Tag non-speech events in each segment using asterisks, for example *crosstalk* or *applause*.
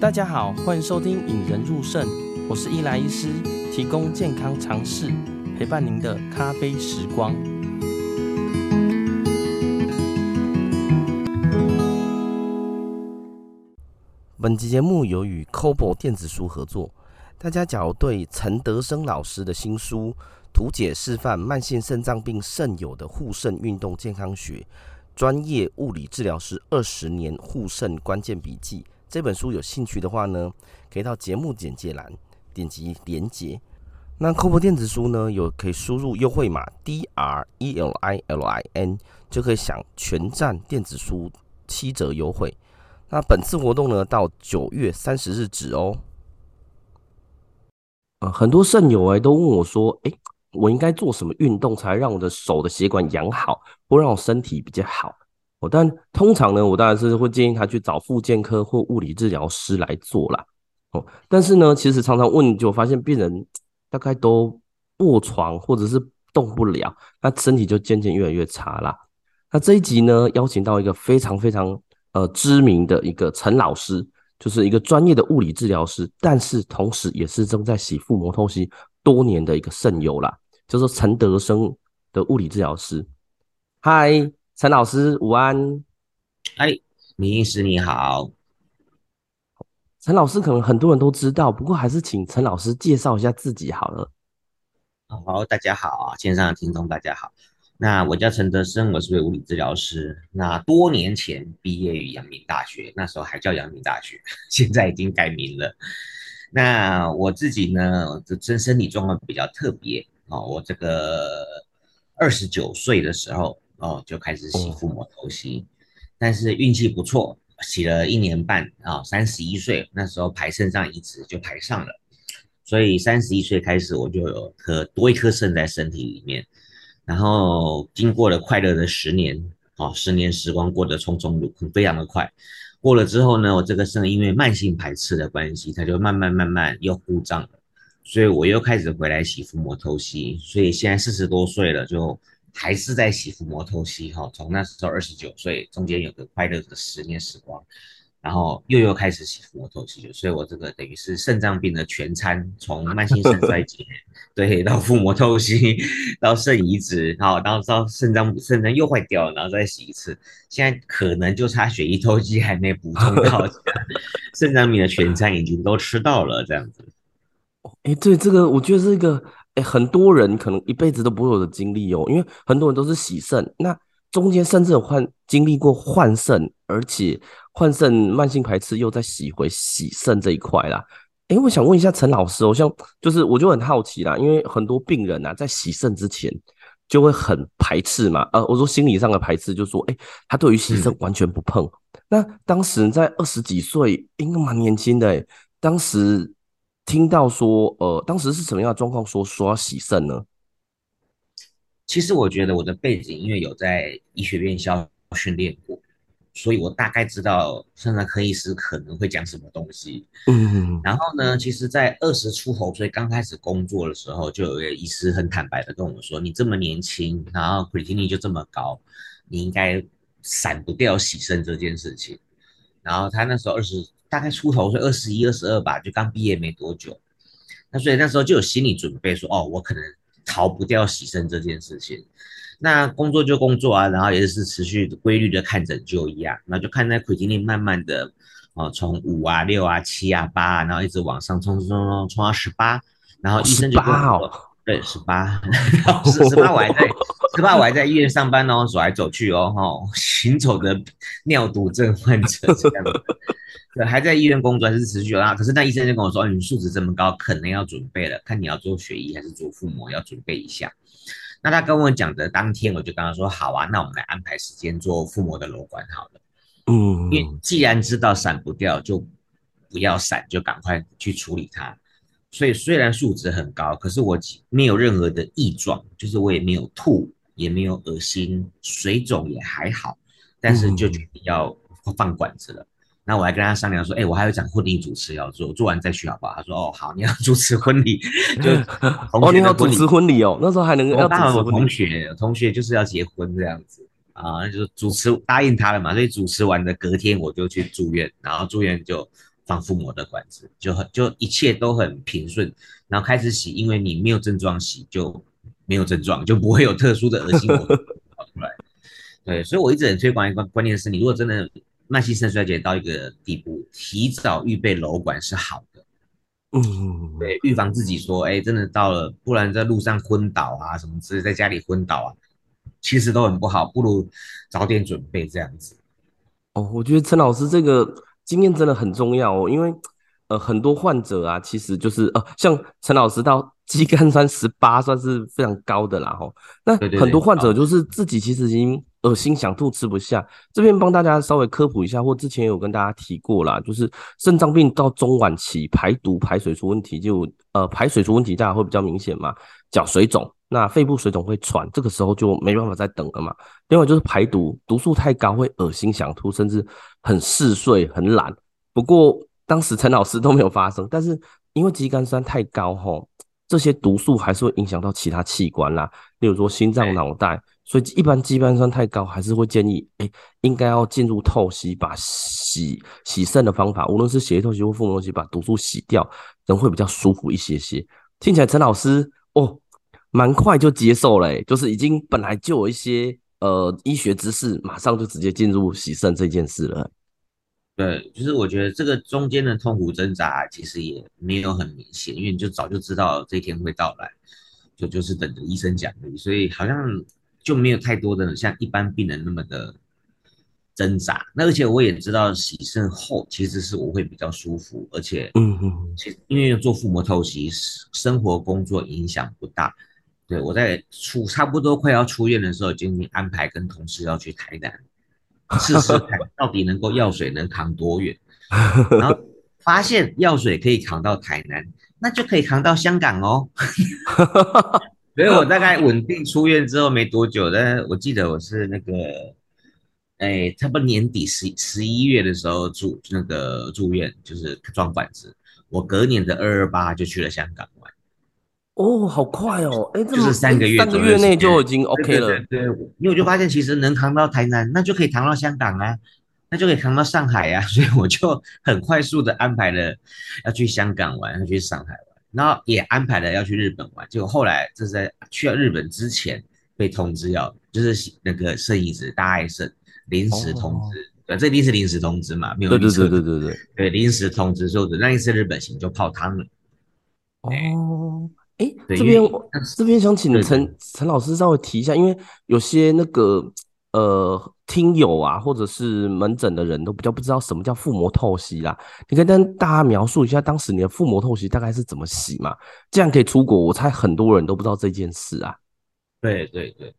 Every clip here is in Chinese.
大家好，欢迎收听《引人入胜》，我是伊莱医师，提供健康常识，陪伴您的咖啡时光。本集节目由与 Cobo 电子书合作。大家假如对陈德生老师的新书《图解示范慢性肾脏病肾友的护肾运动健康学：专业物理治疗师二十年护肾关键笔记》这本书有兴趣的话呢，可以到节目简介栏点击连接。那 Kobo 电子书呢，有可以输入优惠码 D R E L I L I N，就可以享全站电子书七折优惠。那本次活动呢，到九月三十日止哦。呃，很多肾友哎都问我说，哎，我应该做什么运动才让我的手的血管养好，或让我身体比较好？哦，但通常呢，我当然是会建议他去找复健科或物理治疗师来做啦。哦，但是呢，其实常常问，就发现病人大概都卧床或者是动不了，那身体就渐渐越来越差啦。那这一集呢，邀请到一个非常非常。呃，知名的一个陈老师，就是一个专业的物理治疗师，但是同时也是正在洗腹膜透析多年的一个肾友啦，叫做陈德生的物理治疗师。嗨，陈老师，午安。嗨，李医师你好。陈老师可能很多人都知道，不过还是请陈老师介绍一下自己好了。好，大家好啊，线上的听众大家好。那我叫陈德生，我是位物理治疗师。那多年前毕业于阳明大学，那时候还叫阳明大学，*laughs* 现在已经改名了。那我自己呢，这身身体状况比较特别哦。我这个二十九岁的时候哦，就开始洗腹膜透析，但是运气不错，洗了一年半啊，三十一岁那时候排肾脏移植就排上了，所以三十一岁开始我就有颗多一颗肾在身体里面。然后经过了快乐的十年，哦，十年时光过得匆匆如，非常的快。过了之后呢，我这个肾因为慢性排斥的关系，它就慢慢慢慢又故障了，所以我又开始回来洗腹膜透析。所以现在四十多岁了，就还是在洗腹膜透析。哈，从那时候二十九岁，中间有个快乐的十年时光。然后又又开始洗腹膜透析，所以我这个等于是肾脏病的全餐，从慢性肾衰竭，对，到腹膜透析，到肾移植，好，然后到肾脏肾脏又坏掉了，然后再洗一次，现在可能就差血液透析还没补充到，*laughs* 肾脏病的全餐已经都吃到了，这样子。哎，对，这个我觉得是一个，哎，很多人可能一辈子都不会有的经历哦，因为很多人都是洗肾，那中间甚至有换经历过换肾，而且。换肾慢性排斥，又再洗回洗肾这一块啦。诶，我想问一下陈老师，我像就是我就很好奇啦，因为很多病人啊，在洗肾之前就会很排斥嘛。呃，我说心理上的排斥，就是说，诶，他对于洗肾完全不碰。嗯、那当时在二十几岁，应该蛮年轻的诶。当时听到说，呃，当时是什么样的状况，说说要洗肾呢？其实我觉得我的背景，因为有在医学院校训练过。所以我大概知道肾脏科医师可能会讲什么东西。嗯，然后呢，其实，在二十出头所以刚开始工作的时候，就有一个医师很坦白的跟我说：“你这么年轻，然后 creatinine 就这么高，你应该闪不掉洗肾这件事情。”然后他那时候二十大概出头岁，二十一、二十二吧，就刚毕业没多久。那所以那时候就有心理准备说：“哦，我可能逃不掉洗肾这件事情。”那工作就工作啊，然后也是持续规律的看诊就医啊，那就看那 creatinine 慢慢的，哦，从五啊、六啊、七啊、八啊，然后一直往上冲冲冲冲冲到十八，然后医生就跟我说，对，十八，十十八我还在，十八我还在医院上班哦，走来走去哦，哦，行走的尿毒症患者这样子，对，还在医院工作还是持续啊，可是那医生就跟我说，你数值这么高，可能要准备了，看你要做血液还是做腹膜，要准备一下。那他跟我讲的当天，我就跟他说好啊，那我们来安排时间做腹膜的瘘管好了。嗯，因为既然知道闪不掉，就不要闪，就赶快去处理它。所以虽然数值很高，可是我没有任何的异状，就是我也没有吐，也没有恶心，水肿也还好，但是就决定要放管子了。那我还跟他商量说，哎、欸，我还有场婚礼主持要做，做完再去好不好？他说，哦，好，你要主持婚礼，就 *laughs* 哦，你要主持婚礼哦，那时候还能要主持婚礼。我同学，同学就是要结婚这样子。啊，那就是主持答应他了嘛，所以主持完的隔天我就去住院，然后住院就放腹膜的管子，就很就一切都很平顺，然后开始洗，因为你没有症状洗就没有症状，就不会有特殊的恶心跑出来。对，所以我一直很推广一个观念是，你如果真的慢性肾衰竭到一个地步，提早预备瘘管是好的。嗯，对，预防自己说，哎，真的到了，不然在路上昏倒啊，什么之类，在家里昏倒啊。其实都很不好，不如早点准备这样子。哦，我觉得陈老师这个经验真的很重要哦，因为呃很多患者啊，其实就是呃像陈老师到肌酐酸十八算是非常高的啦吼。那很多患者就是自己其实已经恶心想吐吃不下，这边帮大家稍微科普一下，或之前有跟大家提过啦，就是肾脏病到中晚期排毒排水出问题就，就呃排水出问题大家会比较明显嘛，脚水肿。那肺部水肿会喘，这个时候就没办法再等了嘛。另外就是排毒，毒素太高会恶心想吐，甚至很嗜睡、很懒。不过当时陈老师都没有发生，但是因为肌酐酸太高吼，这些毒素还是会影响到其他器官啦，例如说心脏、脑袋。所以一般肌酐酸太高，还是会建议，哎、欸，应该要进入透析，把洗洗肾的方法，无论是血液透析或腹膜透析，把毒素洗掉，人会比较舒服一些些。听起来陈老师哦。蛮快就接受了，就是已经本来就有一些呃医学知识，马上就直接进入洗肾这件事了。对，就是我觉得这个中间的痛苦挣扎其实也没有很明显，因为你就早就知道这一天会到来，就就是等着医生讲的，所以好像就没有太多的像一般病人那么的挣扎。那而且我也知道洗肾后其实是我会比较舒服，而且嗯嗯，其实因为做腹膜透析，生活工作影响不大。对，我在出差不多快要出院的时候，就已经安排跟同事要去台南 *laughs* 试试看，到底能够药水能扛多远。*laughs* 然后发现药水可以扛到台南，那就可以扛到香港哦。*laughs* 所以我大概稳定出院之后没多久，但是我记得我是那个，哎，差不多年底十十一月的时候住那个住院，就是装管子。我隔年的二二八就去了香港玩。哦，好快哦！哎，就是三个月，三个月内就已经 OK 了。对，对，对，因为我就发现，其实能扛到台南，那就可以扛到香港啊，那就可以扛到上海啊，所以我就很快速的安排了要去香港玩，要去上海玩，然后也安排了要去日本玩。结果后来这是在去到日本之前被通知要，就是那个肾移植大爱肾临时通知，哦、对，这一定是临时通知嘛，没有对对对对对对，对临时通知说的那一次日本行就泡汤了。哦。哎，这边这边想请陈陈老师稍微提一下，因为有些那个呃听友啊，或者是门诊的人都比较不知道什么叫腹膜透析啦。你可以跟大家描述一下当时你的腹膜透析大概是怎么洗嘛？这样可以出国，我猜很多人都不知道这件事啊。对对对，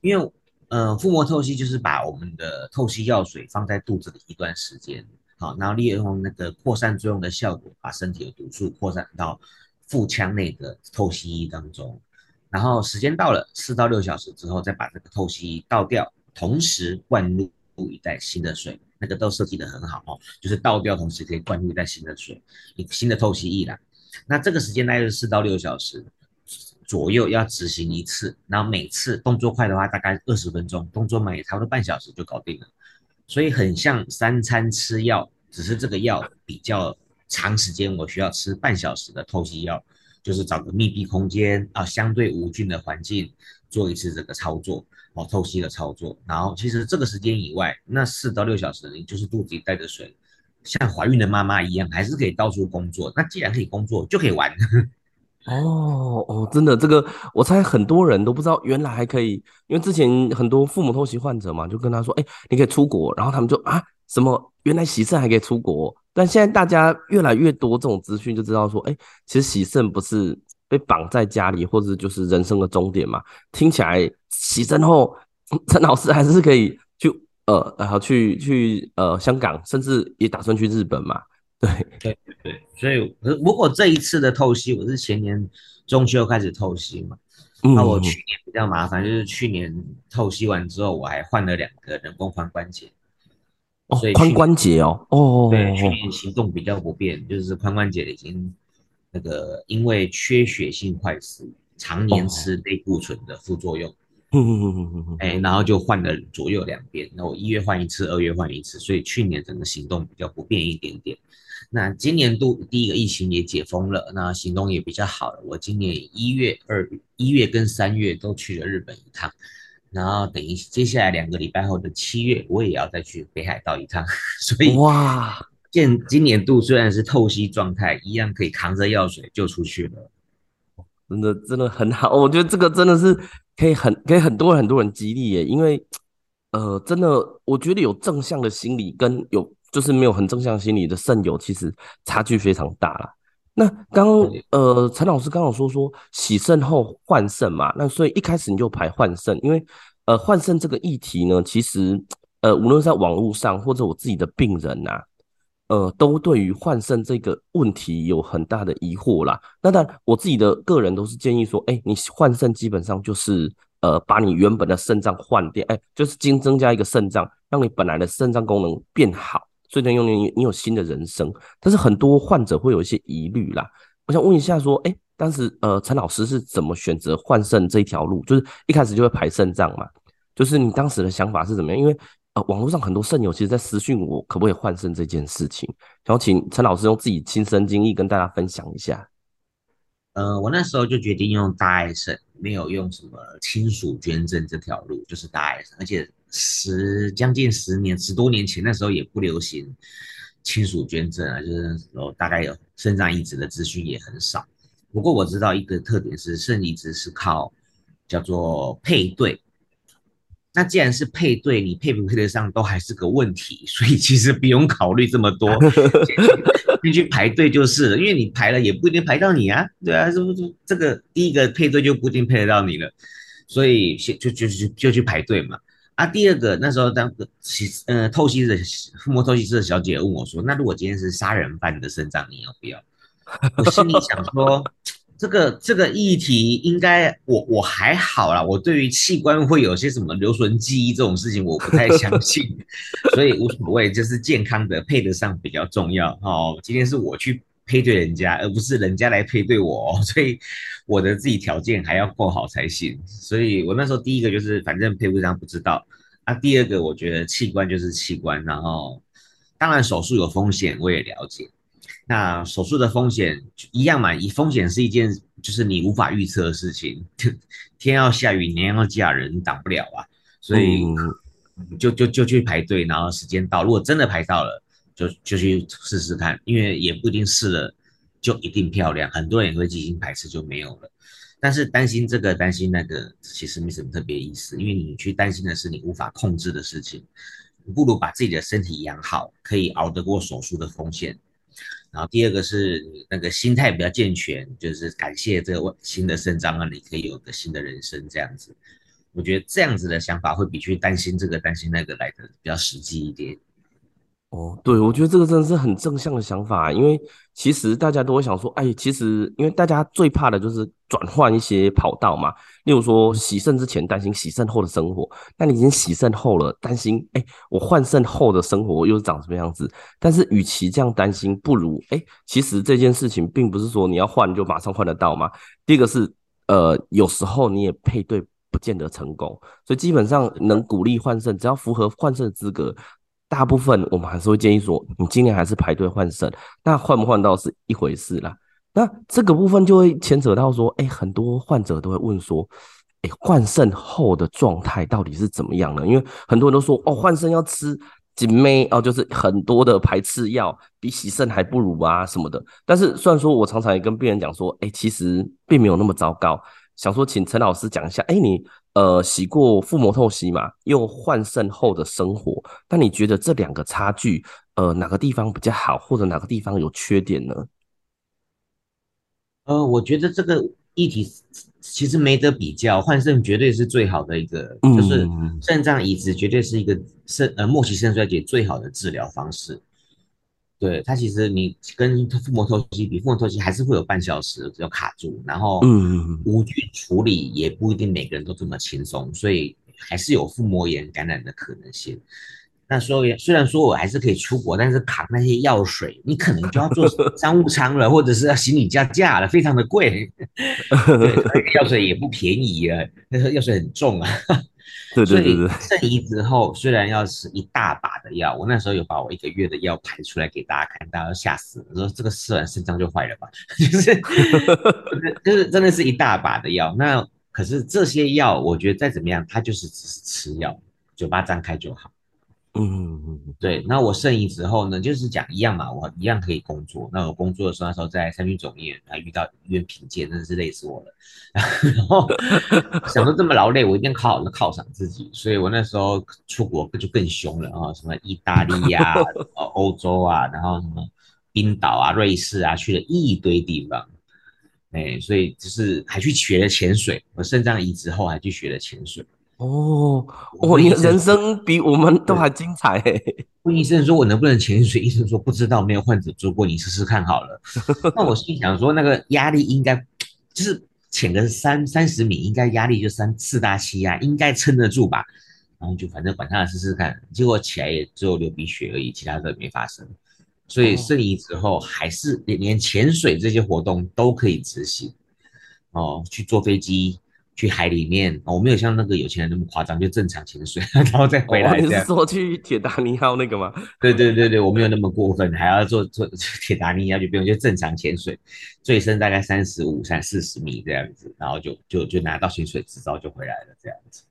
因为呃腹膜透析就是把我们的透析药水放在肚子里一段时间，好，然后利用那个扩散作用的效果，把身体的毒素扩散到。腹腔内的透析液当中，然后时间到了四到六小时之后，再把这个透析液倒掉，同时灌入一袋新的水，那个都设计得很好哦，就是倒掉同时可以灌入一袋新的水，一新的透析液啦。那这个时间大概是四到六小时左右要执行一次，然后每次动作快的话大概二十分钟，动作慢也差不多半小时就搞定了，所以很像三餐吃药，只是这个药比较。长时间我需要吃半小时的透析药，就是找个密闭空间啊，相对无菌的环境做一次这个操作哦，透析的操作。然后其实这个时间以外，那四到六小时你就是肚子里带着水，像怀孕的妈妈一样，还是可以到处工作。那既然可以工作，就可以玩。哦哦，真的这个，我猜很多人都不知道，原来还可以，因为之前很多父母透析患者嘛，就跟他说，哎，你可以出国，然后他们就啊，什么原来洗肾还可以出国。但现在大家越来越多这种资讯，就知道说，哎、其实洗肾不是被绑在家里，或者就是人生的终点嘛。听起来起身后，*laughs* 陈老师还是可以去呃，然后去去呃香港，甚至也打算去日本嘛。对对对，所以如果这一次的透析，我是前年中秋开始透析嘛，那我去年比较麻烦，就是去年透析完之后，我还换了两个人工髋关节。哦，髋关节哦，哦，对，去年行动比较不便，就是髋关节已经那个因为缺血性坏死，常年吃类固醇的副作用，哎，然后就换了左右两边，那我一月换一次，二月换一次，所以去年整个行动比较不便一点点。那今年度第一个疫情也解封了，那行动也比较好了。我今年一月、二一月跟三月都去了日本一趟，然后等于接下来两个礼拜后的七月，我也要再去北海道一趟。*laughs* 所以哇，今今年度虽然是透析状态，一样可以扛着药水就出去了。真的真的很好，我觉得这个真的是可以很给很多很多人激励耶，因为呃，真的我觉得有正向的心理跟有。就是没有很正向心理的肾友，其实差距非常大啦。那刚呃，陈老师刚刚说说洗肾后换肾嘛，那所以一开始你就排换肾，因为呃换肾这个议题呢，其实呃无论在网络上或者我自己的病人呐、啊，呃都对于换肾这个问题有很大的疑惑啦。那当然我自己的个人都是建议说，哎、你换肾基本上就是呃把你原本的肾脏换掉，哎、就是增增加一个肾脏，让你本来的肾脏功能变好。所以呢，用你你有新的人生，但是很多患者会有一些疑虑啦。我想问一下，说，哎，当时呃，陈老师是怎么选择换肾这一条路？就是一开始就会排肾脏嘛？就是你当时的想法是怎么样？因为呃，网络上很多肾友其实在私讯我，可不可以换肾这件事情，然后请陈老师用自己亲身经历跟大家分享一下。呃，我那时候就决定用大爱肾，没有用什么亲属捐赠这条路，就是大爱肾，而且。十将近十年，十多年前那时候也不流行亲属捐赠啊，就是那时候大概有肾脏移植的资讯也很少。不过我知道一个特点是肾移植是靠叫做配对。那既然是配对，你配不配得上都还是个问题，所以其实不用考虑这么多，*laughs* 先去排队就是了。因为你排了也不一定排到你啊，对啊，是不是？这个第一个配对就不一定配得到你了，所以先就就就就去排队嘛。啊，第二个那时候当个洗呃透析的腹膜透析师的小姐问我说：“那如果今天是杀人犯的肾脏，你要不要？”我心里想说，这个这个议题应该我我还好啦，我对于器官会有些什么留存记忆这种事情我不太相信，*laughs* 所以无所谓，就是健康的配得上比较重要哦。今天是我去。配对人家，而不是人家来配对我，所以我的自己条件还要够好才行。所以我那时候第一个就是，反正配不上不知道。啊，第二个我觉得器官就是器官，然后当然手术有风险，我也了解。那手术的风险一样嘛，以风险是一件就是你无法预测的事情，天要下雨，娘要嫁人，你挡不了啊。所以就就就去排队，然后时间到，如果真的排到了。就就去试试看，因为也不一定试了就一定漂亮，很多人也会进行排斥就没有了。但是担心这个担心那个，其实没什么特别意思，因为你去担心的是你无法控制的事情，你不如把自己的身体养好，可以熬得过手术的风险。然后第二个是那个心态比较健全，就是感谢这个新的肾脏，啊你可以有个新的人生这样子。我觉得这样子的想法会比去担心这个担心那个来的比较实际一点。哦，对，我觉得这个真的是很正向的想法，因为其实大家都会想说，哎，其实因为大家最怕的就是转换一些跑道嘛，例如说洗肾之前担心洗肾后的生活，那你已经洗肾后了，担心，哎，我换肾后的生活又是长什么样子？但是与其这样担心，不如，哎，其实这件事情并不是说你要换就马上换得到嘛。第一个是，呃，有时候你也配对不见得成功，所以基本上能鼓励换肾，只要符合换肾的资格。大部分我们还是会建议说，你今年还是排队换肾，那换不换到是一回事啦。那这个部分就会牵扯到说，哎，很多患者都会问说，哎，换肾后的状态到底是怎么样呢？因为很多人都说，哦，换肾要吃紧妹哦，就是很多的排斥药，比洗肾还不如啊什么的。但是虽然说我常常也跟病人讲说，哎，其实并没有那么糟糕。想说，请陈老师讲一下，哎，你呃洗过腹膜透析嘛？又换肾后的生活，那你觉得这两个差距，呃，哪个地方比较好，或者哪个地方有缺点呢？呃，我觉得这个议题其实没得比较，换肾绝对是最好的一个，就是肾脏移植绝对是一个肾呃末期肾衰竭最好的治疗方式。对，它其实你跟腹膜透析比，腹膜透析还是会有半小时要卡住，然后嗯无菌处理也不一定每个人都这么轻松，所以还是有腹膜炎感染的可能性。那所以虽然说我还是可以出国，但是扛那些药水，你可能就要坐商务舱了，或者是要行李加价了，非常的贵。*laughs* 对，药水也不便宜啊，那个药水很重啊。对对对对。肾移植后，虽然要吃一大把的药，我那时候有把我一个月的药排出来给大家看，大家都吓死了，说这个吃完肾脏就坏了吧？*laughs* 就是 *laughs* 就是真的是一大把的药。那可是这些药，我觉得再怎么样，它就是只是吃药，嘴巴张开就好。嗯嗯嗯，对。那我肾移植后呢，就是讲一样嘛，我一样可以工作。那我工作的时候，那时候在三军总医院，还遇到医院评鉴，真的是累死我了。*laughs* 然后 *laughs* 想说这么劳累，我一定要好好的犒赏自己。所以我那时候出国就更凶了啊，什么意大利呀、啊、*laughs* 欧洲啊，然后什么冰岛啊、瑞士啊，去了一堆地方。哎，所以就是还去学了潜水。我肾脏移植后还去学了潜水。哦，我，你的人生比我们都还精彩诶！*laughs* 问医生说：“我能不能潜水？”医生说：“不知道，没有患者做过，你试试看好了。”那我心想说：“那个压力应该就是潜个三三十米，应该压力就三四大气压，应该撑得住吧？”然后就反正管他试试看，结果起来也只有流鼻血而已，其他的没发生。所以肾移植后还是连连潜水这些活动都可以执行哦，去坐飞机。去海里面，我没有像那个有钱人那么夸张，就正常潜水，*laughs* 然后再回来。你是说去铁达尼号那个吗？*laughs* 对对对对，我没有那么过分，还要做做铁达尼号就不用，就正常潜水，最深大概三十五、三四十米这样子，然后就就就拿到潜水执照就回来了这样子。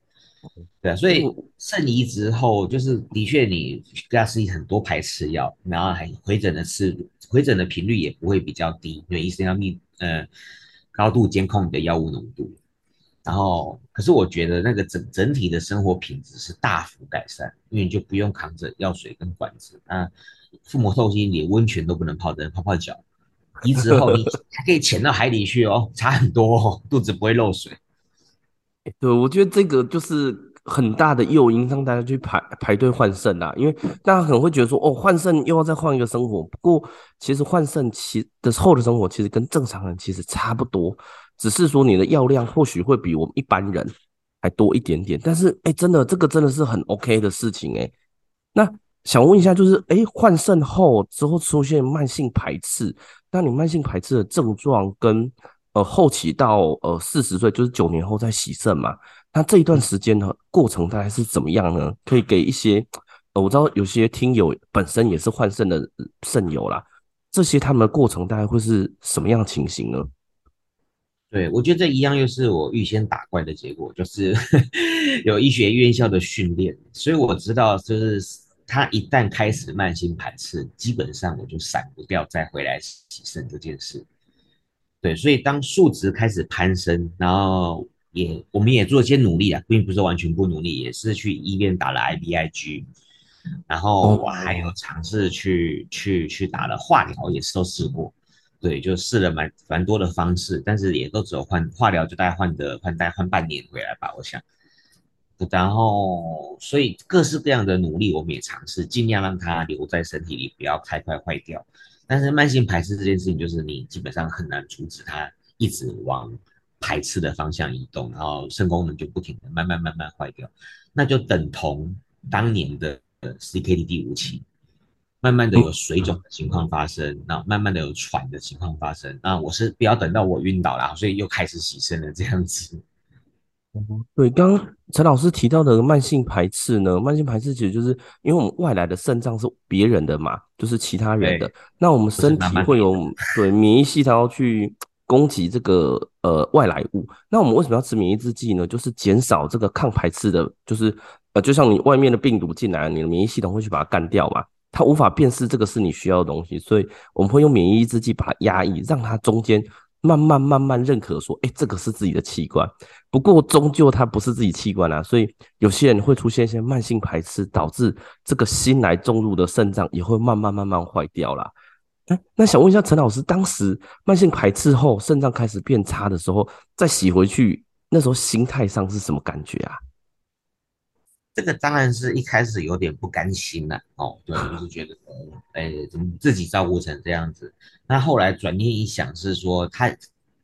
对啊，所以肾移植后，就是的确你给他吃很多排斥药，然后还回诊的次回诊的频率也不会比较低，因为医生要密呃高度监控你的药物浓度。然后，可是我觉得那个整整体的生活品质是大幅改善，因为你就不用扛着药水跟管子，啊，腹膜透析连温泉都不能泡的，泡泡脚。移植后你 *laughs* 还可以潜到海里去哦，差很多哦，肚子不会漏水。对，我觉得这个就是很大的诱因，让大家去排排队换肾啊，因为大家可能会觉得说，哦，换肾又要再换一个生活。不过，其实换肾其的后的生活其实跟正常人其实差不多。只是说你的药量或许会比我们一般人还多一点点，但是哎、欸，真的这个真的是很 OK 的事情哎、欸。那想问一下，就是哎，换肾后之后出现慢性排斥，那你慢性排斥的症状跟呃后期到呃四十岁，就是九年后再洗肾嘛？那这一段时间呢过程大概是怎么样呢？可以给一些呃，我知道有些听友本身也是换肾的肾友啦，这些他们的过程大概会是什么样情形呢？对，我觉得这一样又是我预先打怪的结果，就是 *laughs* 有医学院校的训练，所以我知道，就是他一旦开始慢性排斥，基本上我就闪不掉再回来洗肾这件事。对，所以当数值开始攀升，然后也我们也做一些努力啊，并不是完全不努力，也是去医院打了 IBIG，然后我还有尝试去去去打了化疗，也是都试过。对，就试了蛮蛮多的方式，但是也都只有换化疗，就大概换的换大概换半年回来吧，我想。然后，所以各式各样的努力，我们也尝试尽量让它留在身体里，不要太快坏掉。但是慢性排斥这件事情，就是你基本上很难阻止它一直往排斥的方向移动，然后肾功能就不停的慢慢慢慢坏掉，那就等同当年的 CKD 第五期。慢慢的有水肿的情况发生，那慢慢的有喘的情况发生，那我是不要等到我晕倒了，所以又开始洗身了这样子。对，刚刚陈老师提到的慢性排斥呢，慢性排斥其实就是因为我们外来的肾脏是别人的嘛，就是其他人的，那我们身体会有对免疫系统要去攻击这个呃外来物，那我们为什么要吃免疫制剂呢？就是减少这个抗排斥的，就是呃就像你外面的病毒进来，你的免疫系统会去把它干掉嘛。它无法辨识这个是你需要的东西，所以我们会用免疫抑制剂把它压抑，让它中间慢慢慢慢认可说，哎，这个是自己的器官。不过终究它不是自己器官啊，所以有些人会出现一些慢性排斥，导致这个新来种入的肾脏也会慢慢慢慢坏掉啦。哎，那想问一下陈老师，当时慢性排斥后肾脏开始变差的时候，再洗回去，那时候心态上是什么感觉啊？这个当然是一开始有点不甘心了，哦，对，就是觉得，哎，怎么自己照顾成这样子？那后来转念一想，是说他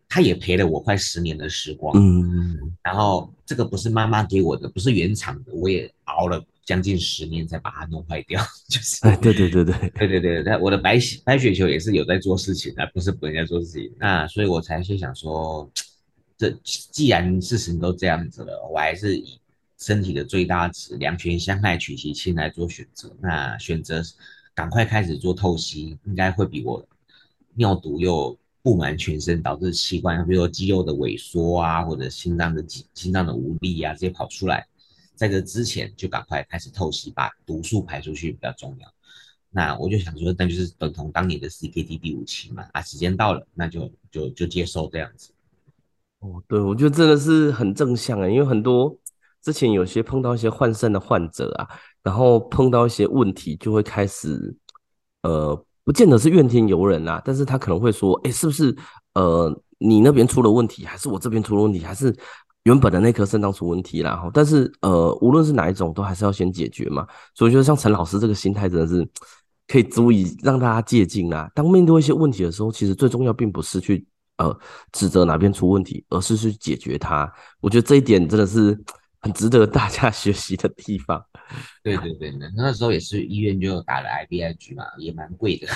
他也陪了我快十年的时光。嗯，然后这个不是妈妈给我的，不是原厂的，我也熬了将近十年才把它弄坏掉。*laughs* 就是，哎，对对对对对对对，那我的白白雪球也是有在做事情的，不是不能在做事情。那所以我才去想说，这既然事情都这样子了，我还是以身体的最大值，两权相害取其轻来做选择。那选择赶快开始做透析，应该会比我尿毒又。布满全身，导致器官，比如说肌肉的萎缩啊，或者心脏的心脏的无力啊，这些跑出来，在这之前就赶快开始透析，把毒素排出去比较重要。那我就想说，那就是等同当年的 CKD 第五期嘛，啊，时间到了，那就就就接受这样子。哦，对，我觉得真的是很正向啊，因为很多之前有些碰到一些换肾的患者啊，然后碰到一些问题，就会开始呃。不见得是怨天尤人啊，但是他可能会说，哎、是不是呃你那边出了问题，还是我这边出了问题，还是原本的那颗肾脏出问题啦？但是呃无论是哪一种，都还是要先解决嘛。所以我觉得像陈老师这个心态真的是可以足以让大家借鉴啊。当面对一些问题的时候，其实最重要并不是去呃指责哪边出问题，而是去解决它。我觉得这一点真的是。很值得大家 *laughs* 学习的地方。*laughs* 对对对，那那时候也是医院就打了 IVIG 嘛，也蛮贵的。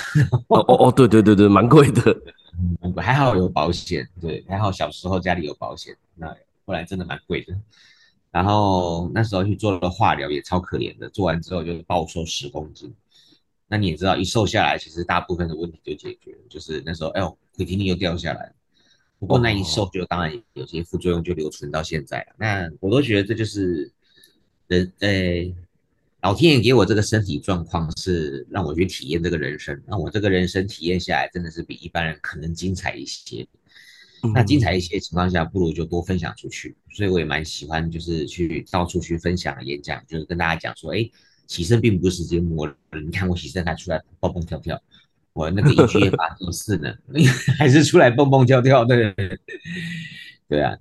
哦哦哦，对对对对，蛮贵的。*laughs* 嗯，还好有保险，对，还好小时候家里有保险。那后来真的蛮贵的。然后那时候去做了化疗，也超可怜的。做完之后就暴瘦十公斤。那你也知道，一瘦下来，其实大部分的问题就解决了。就是那时候，哎呦，体体力又掉下来。不过那一瘦就当然有些副作用就留存到现在了。那我都觉得这就是人，呃，老天爷给我这个身体状况是让我去体验这个人生。那我这个人生体验下来，真的是比一般人可能精彩一些。那精彩一些情况下，不如就多分享出去。所以我也蛮喜欢，就是去到处去分享演讲，就是跟大家讲说，哎，起身并不是直接摸人，你看我起身还出来蹦蹦跳跳。我那个 EGFR 做事呢，*laughs* 还是出来蹦蹦跳跳的，对啊，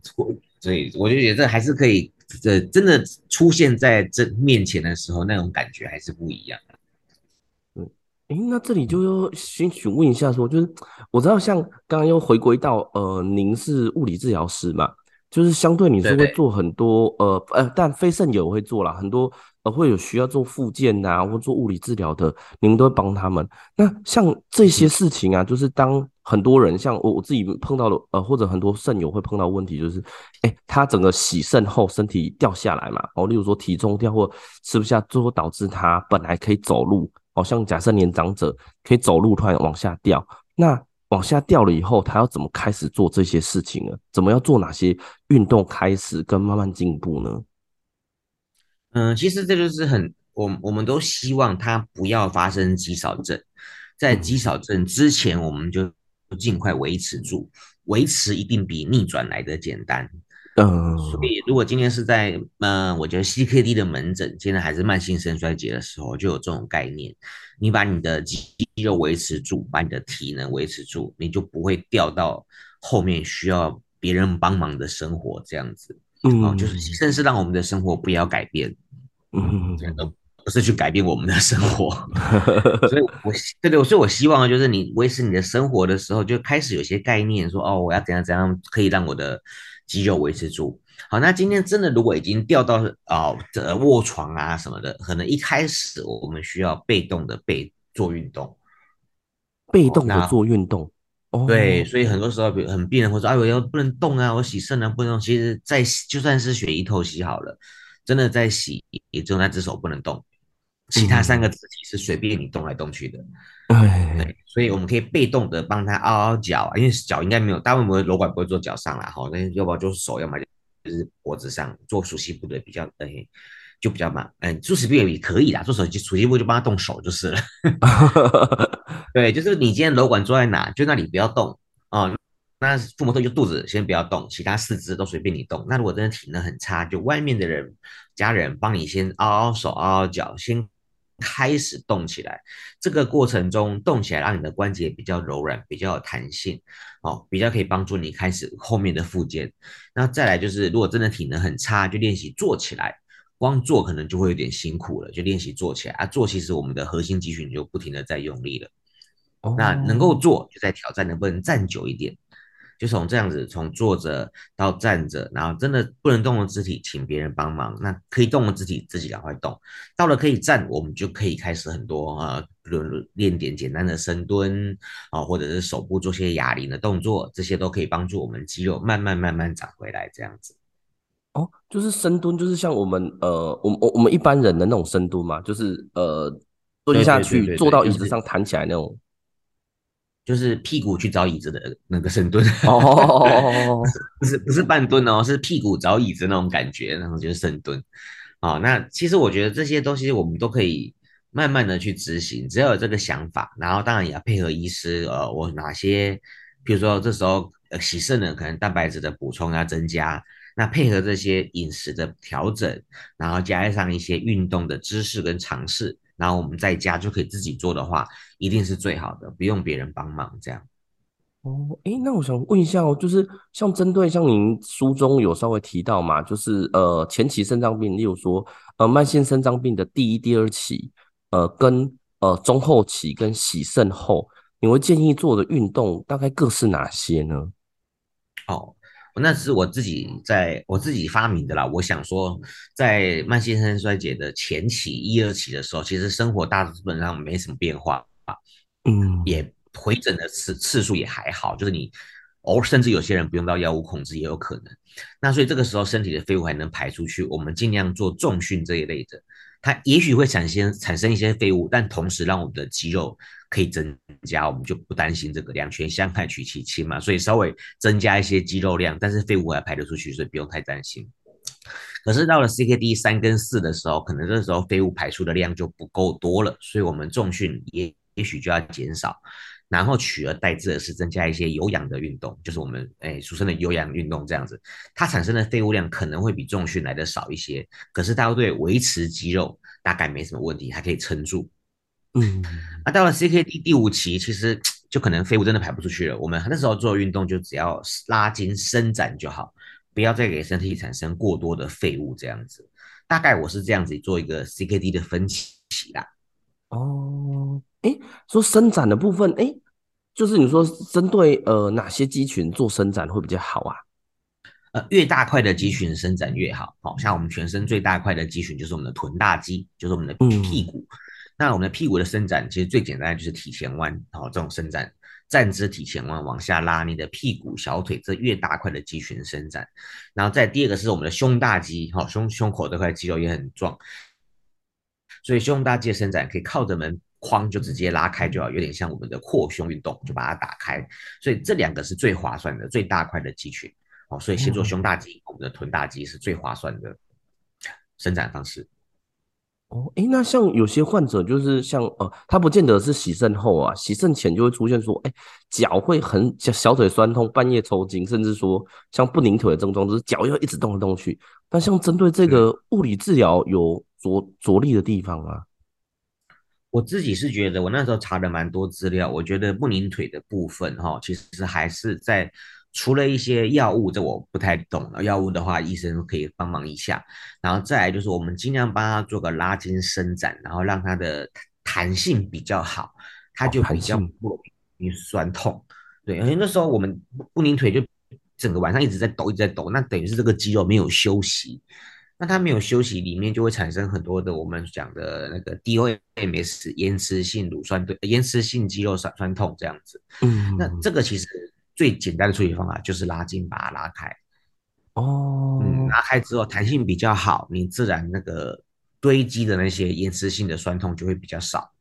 所以我就觉得还是可以，这真的出现在这面前的时候，那种感觉还是不一样。嗯，哎，那这里就要先询问一下，说就是我知道，像刚刚又回归到呃，您是物理治疗师嘛，就是相对你是会做很多呃呃，但非肾友会做啦，很多。呃，会有需要做复健呐、啊，或做物理治疗的，你们都会帮他们。那像这些事情啊，就是当很多人像我我自己碰到的，呃，或者很多肾友会碰到问题，就是，哎、欸，他整个洗肾后身体掉下来嘛，哦，例如说体重掉或吃不下，最后导致他本来可以走路，哦，像假设年长者可以走路，突然往下掉，那往下掉了以后，他要怎么开始做这些事情呢？怎么要做哪些运动开始跟慢慢进步呢？嗯，其实这就是很，我我们都希望他不要发生肌少症，在肌少症之前，我们就尽快维持住，维持一定比逆转来的简单。嗯，所以如果今天是在，嗯，我觉得 CKD 的门诊，现在还是慢性肾衰竭的时候，就有这种概念，你把你的肌肉维持住，把你的体能维持住，你就不会掉到后面需要别人帮忙的生活这样子。嗯，就是甚至让我们的生活不要改变。嗯，这都不是去改变我们的生活，*laughs* 所以我对对，所以我希望就是你维持你的生活的时候，就开始有些概念说，说哦，我要怎样怎样可以让我的肌肉维持住。好，那今天真的如果已经掉到哦这卧床啊什么的，可能一开始我们需要被动的被做运动，被动的做运动。哦，对，所以很多时候，比如很病人会说，哎，我要不能动啊，我洗肾啊，不能动。其实，在就算是血液透析好了。真的在洗，也只有那只手不能动，其他三个肢体是随便你动来动去的。嗯、对，所以我们可以被动的帮他凹凹脚，因为脚应该没有，大部分不会瘘管不会做脚上啦，哈，那要不然就是手，要么就是脖子上做熟悉部的比较，哎，就比较慢。嗯，做鼠蹊部也可以啦，做手机熟悉部就帮他动手就是了。*laughs* *laughs* 对，就是你今天楼管坐在哪，就那里不要动啊。哦那腹膜透析就肚子先不要动，其他四肢都随便你动。那如果真的体能很差，就外面的人、家人帮你先凹凹手、凹凹脚，先开始动起来。这个过程中动起来，让你的关节比较柔软、比较有弹性，哦，比较可以帮助你开始后面的复健。那再来就是，如果真的体能很差，就练习坐起来。光坐可能就会有点辛苦了，就练习坐起来啊。坐其实我们的核心肌群就不停的在用力了。那能够坐，就在挑战能不能站久一点。就从这样子，从坐着到站着，然后真的不能动的肢体，请别人帮忙。那可以动的肢体，自己赶快动。到了可以站，我们就可以开始很多啊，练点简单的深蹲啊，或者是手部做些哑铃的动作，这些都可以帮助我们肌肉慢慢慢慢长回来。这样子。哦，就是深蹲，就是像我们呃，我我我们一般人的那种深蹲嘛，就是呃，蹲下去坐到椅子上弹起来那种。就是屁股去找椅子的那个深蹲哦，*laughs* 不是不是半蹲哦，是屁股找椅子那种感觉，然后就是深蹲。哦，那其实我觉得这些东西我们都可以慢慢的去执行，只要有这个想法，然后当然也要配合医师。呃，我哪些，比如说这时候呃洗肾呢，可能蛋白质的补充要增加，那配合这些饮食的调整，然后加上一些运动的知识跟尝试。然后我们在家就可以自己做的话，一定是最好的，不用别人帮忙这样。哦，诶，那我想问一下哦，就是像针对像您书中有稍微提到嘛，就是呃前期肾脏病，例如说呃慢性肾脏病的第一、第二期，呃跟呃中后期跟洗肾后，你会建议做的运动大概各是哪些呢？哦。那是我自己在我自己发明的啦。我想说，在慢性肾衰竭的前期一二期的时候，其实生活大致本上没什么变化啊，嗯，也回诊的次次数也还好，就是你偶尔甚至有些人不用到药物控制也有可能。那所以这个时候身体的废物还能排出去，我们尽量做重训这一类的。它也许会产生产生一些废物，但同时让我们的肌肉可以增加，我们就不担心这个两全相害取其轻嘛。所以稍微增加一些肌肉量，但是废物还排得出去，所以不用太担心。可是到了 CKD 三跟四的时候，可能这时候废物排出的量就不够多了，所以我们重训也也许就要减少。然后取而代之的是增加一些有氧的运动，就是我们诶俗称的有氧运动这样子，它产生的废物量可能会比重训来的少一些，可是它会对维持肌肉大概没什么问题，还可以撑住。嗯，啊到了 CKD 第五期，其实就可能废物真的排不出去了。我们那时候做运动就只要拉筋伸展就好，不要再给身体产生过多的废物这样子。大概我是这样子做一个 CKD 的分期啦。哦，诶，说伸展的部分，诶。就是你说针对呃哪些肌群做伸展会比较好啊？呃，越大块的肌群伸展越好。好、哦、像我们全身最大块的肌群就是我们的臀大肌，就是我们的屁股。嗯、那我们的屁股的伸展其实最简单的就是体前弯，好、哦、这种伸展，站姿体前弯往下拉你的屁股、小腿，这越大块的肌群伸展。然后再第二个是我们的胸大肌，好、哦、胸胸口这块肌肉也很壮，所以胸大肌的伸展可以靠着门。框就直接拉开就好，有点像我们的扩胸运动，就把它打开。所以这两个是最划算的，最大块的肌群。哦，所以先做胸大肌，我们的臀大肌是最划算的伸展方式。哦，诶，那像有些患者就是像呃，他不见得是洗肾后啊，洗肾前就会出现说，诶，脚会很小小腿酸痛，半夜抽筋，甚至说像不宁腿的症状，就是脚要一直动来动去。那像针对这个物理治疗有着着力的地方啊。我自己是觉得，我那时候查了蛮多资料，我觉得不宁腿的部分哈，其实还是在除了一些药物，这我不太懂了。药物的话，医生可以帮忙一下。然后再来就是，我们尽量帮他做个拉筋伸展，然后让他的弹性比较好，他就比较不容易酸痛。对，因为那时候我们不宁腿就整个晚上一直在抖，一直在抖，那等于是这个肌肉没有休息。那它没有休息，里面就会产生很多的我们讲的那个 DOMS 延迟性乳酸对延迟性肌肉酸酸痛这样子。嗯，那这个其实最简单的处理方法就是拉筋把它拉开。哦，嗯，拉开之后弹性比较好，你自然那个堆积的那些延迟性的酸痛就会比较少。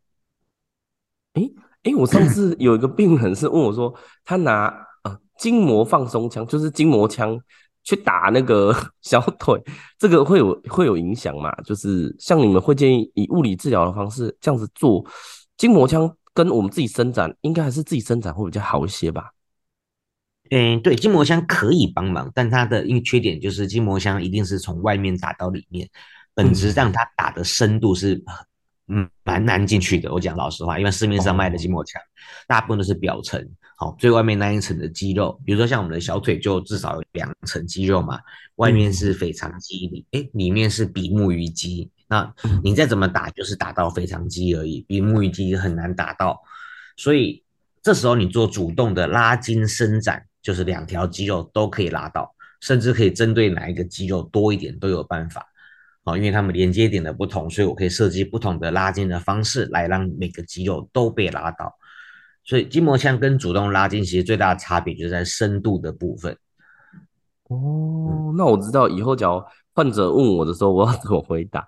诶诶，我上次有一个病人是问我说，他拿呃筋膜放松枪，就是筋膜枪。去打那个 *laughs* 小腿，这个会有会有影响吗？就是像你们会建议以物理治疗的方式这样子做筋膜枪，跟我们自己伸展，应该还是自己伸展会比较好一些吧？嗯，对，筋膜枪可以帮忙，但它的因为缺点就是筋膜枪一定是从外面打到里面，本质上它打的深度是嗯蛮难进去的。我讲老实话，因为市面上卖的筋膜枪大部分都是表层。好最外面那一层的肌肉，比如说像我们的小腿，就至少有两层肌肉嘛，外面是腓肠肌，里诶里面是比目鱼肌。那你再怎么打，就是打到腓肠肌而已，比目鱼肌很难打到。所以这时候你做主动的拉筋伸展，就是两条肌肉都可以拉到，甚至可以针对哪一个肌肉多一点都有办法。好，因为它们连接点的不同，所以我可以设计不同的拉筋的方式来让每个肌肉都被拉到。所以筋膜枪跟主动拉筋其实最大的差别就是在深度的部分。哦，那我知道以后只要患者问我的时候，我要怎么回答？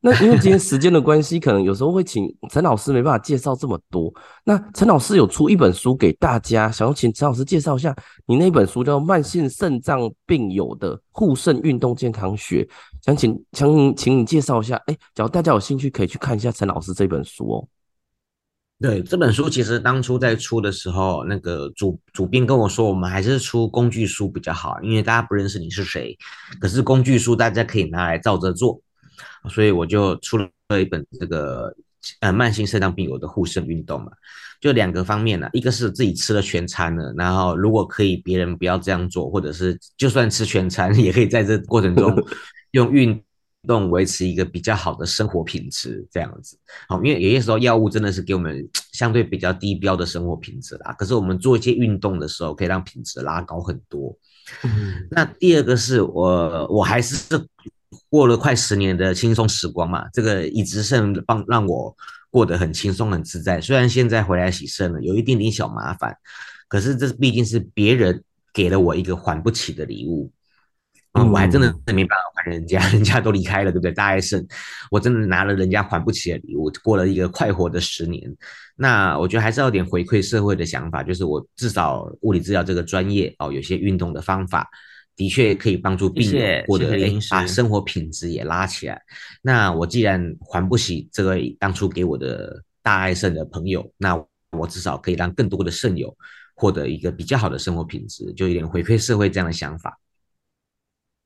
那因为今天时间的关系，可能有时候会请陈老师没办法介绍这么多。那陈老师有出一本书给大家，想要请陈老师介绍一下你那本书叫《慢性肾脏病友的护肾运动健康学》，想请想请你介绍一下。诶，假如大家有兴趣，可以去看一下陈老师这本书哦。对，这本书，其实当初在出的时候，那个主主编跟我说，我们还是出工具书比较好，因为大家不认识你是谁，可是工具书大家可以拿来照着做。所以我就出了一本这个呃慢性肾脏病友的护肾运动嘛，就两个方面呢，一个是自己吃了全餐了，然后如果可以别人不要这样做，或者是就算吃全餐 *laughs* 也可以在这过程中 *laughs* 用运动维持一个比较好的生活品质这样子。好，因为有些时候药物真的是给我们相对比较低标的生活品质啦，可是我们做一些运动的时候可以让品质拉高很多。那第二个是我我还是。过了快十年的轻松时光嘛，这个移植肾帮让我过得很轻松很自在。虽然现在回来洗肾了，有一点点小麻烦，可是这毕竟是别人给了我一个还不起的礼物。嗯，我还真的是没办法还人家，*laughs* 人家都离开了，对不对？大爱肾，我真的拿了人家还不起的礼物，过了一个快活的十年。那我觉得还是要有点回馈社会的想法，就是我至少物理治疗这个专业哦，有些运动的方法。的确可以帮助病人获得把生活品质也拉起来。那我既然还不起这个当初给我的大爱肾的朋友，那我至少可以让更多的肾友获得一个比较好的生活品质，就有点回馈社会这样的想法。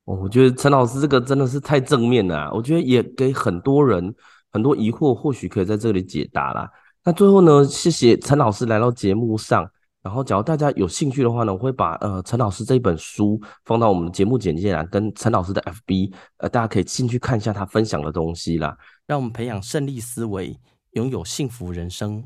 哦，我觉得陈老师这个真的是太正面了啊，我觉得也给很多人很多疑惑，或许可以在这里解答啦。那最后呢，谢谢陈老师来到节目上。然后，假如大家有兴趣的话呢，我会把呃陈老师这一本书放到我们的节目简介栏，跟陈老师的 FB，呃，大家可以进去看一下他分享的东西啦。让我们培养胜利思维，拥有幸福人生。